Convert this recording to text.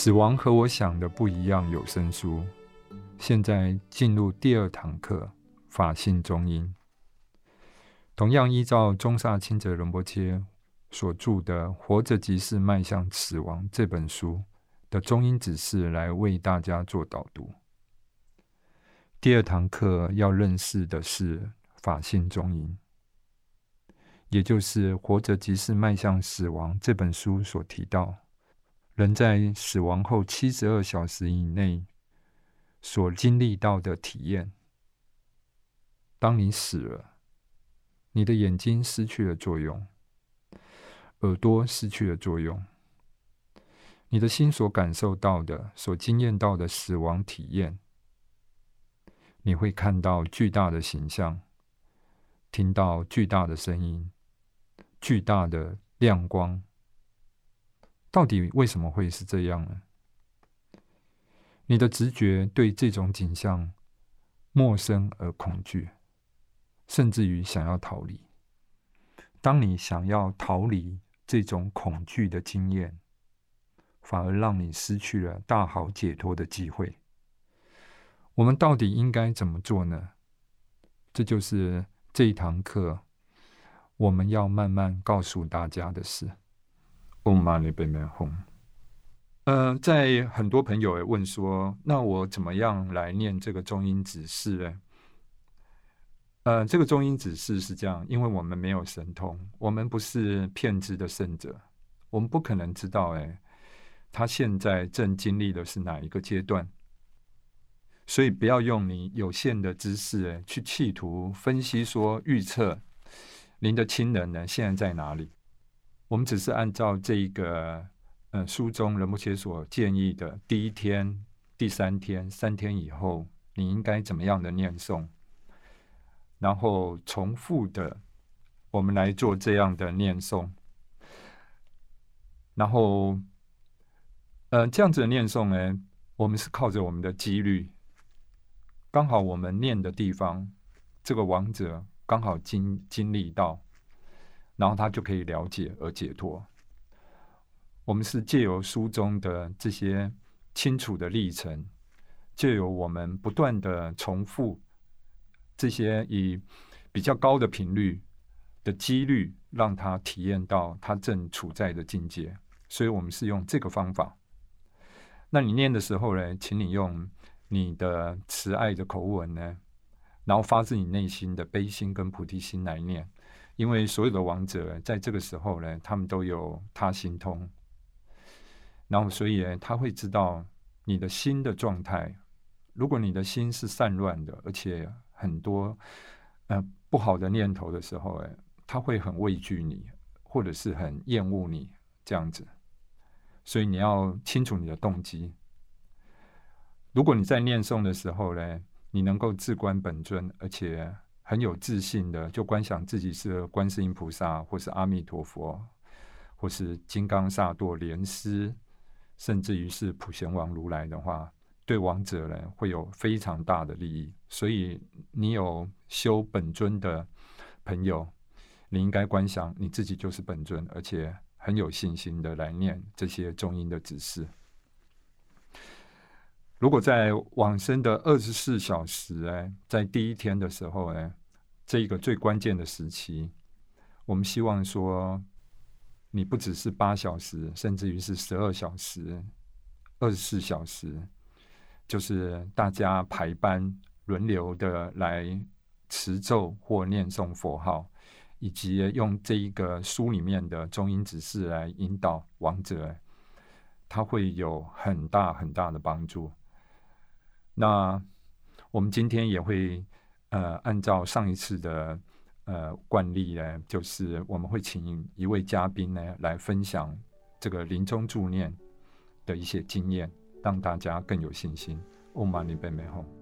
死亡和我想的不一样。有声书，现在进入第二堂课，法性中音。同样依照中萨清哲仁波切所著的《活着即是迈向死亡》这本书的中音指示来为大家做导读。第二堂课要认识的是法性中音，也就是《活着即是迈向死亡》这本书所提到。人在死亡后七十二小时以内所经历到的体验。当你死了，你的眼睛失去了作用，耳朵失去了作用，你的心所感受到的、所经验到的死亡体验，你会看到巨大的形象，听到巨大的声音，巨大的亮光。到底为什么会是这样呢？你的直觉对这种景象陌生而恐惧，甚至于想要逃离。当你想要逃离这种恐惧的经验，反而让你失去了大好解脱的机会。我们到底应该怎么做呢？这就是这一堂课我们要慢慢告诉大家的事。嗡嘛呢呗咪吽。嗯，在很多朋友也问说，那我怎么样来念这个中音指示呢？呃，这个中音指示是这样，因为我们没有神通，我们不是骗知的圣者，我们不可能知道，哎，他现在正经历的是哪一个阶段，所以不要用你有限的知识，哎，去企图分析说预测您的亲人呢现在在哪里。我们只是按照这个，呃，书中仁波切所建议的第一天、第三天、三天以后，你应该怎么样的念诵，然后重复的，我们来做这样的念诵，然后，呃，这样子的念诵呢，我们是靠着我们的几率，刚好我们念的地方，这个王者刚好经经历到。然后他就可以了解而解脱。我们是借由书中的这些清楚的历程，借由我们不断的重复这些以比较高的频率的几率，让他体验到他正处在的境界。所以我们是用这个方法。那你念的时候呢，请你用你的慈爱的口吻呢，然后发自你内心的悲心跟菩提心来念。因为所有的王者在这个时候呢，他们都有他心通，然后所以呢，他会知道你的心的状态。如果你的心是散乱的，而且很多呃不好的念头的时候，哎，他会很畏惧你，或者是很厌恶你这样子。所以你要清楚你的动机。如果你在念诵的时候呢，你能够自观本尊，而且。很有自信的，就观想自己是观世音菩萨，或是阿弥陀佛，或是金刚萨埵莲师，甚至于是普贤王如来的话，对王者呢会有非常大的利益。所以，你有修本尊的朋友，你应该观想你自己就是本尊，而且很有信心的来念这些中音的指示。如果在往生的二十四小时，哎，在第一天的时候，哎，这一个最关键的时期，我们希望说，你不只是八小时，甚至于是十二小时、二十四小时，就是大家排班轮流的来持咒或念诵佛号，以及用这一个书里面的中音指示来引导王者，他会有很大很大的帮助。那我们今天也会呃，按照上一次的呃惯例呢，就是我们会请一位嘉宾呢来分享这个临终助念的一些经验，让大家更有信心。Om Mani Padme Hum。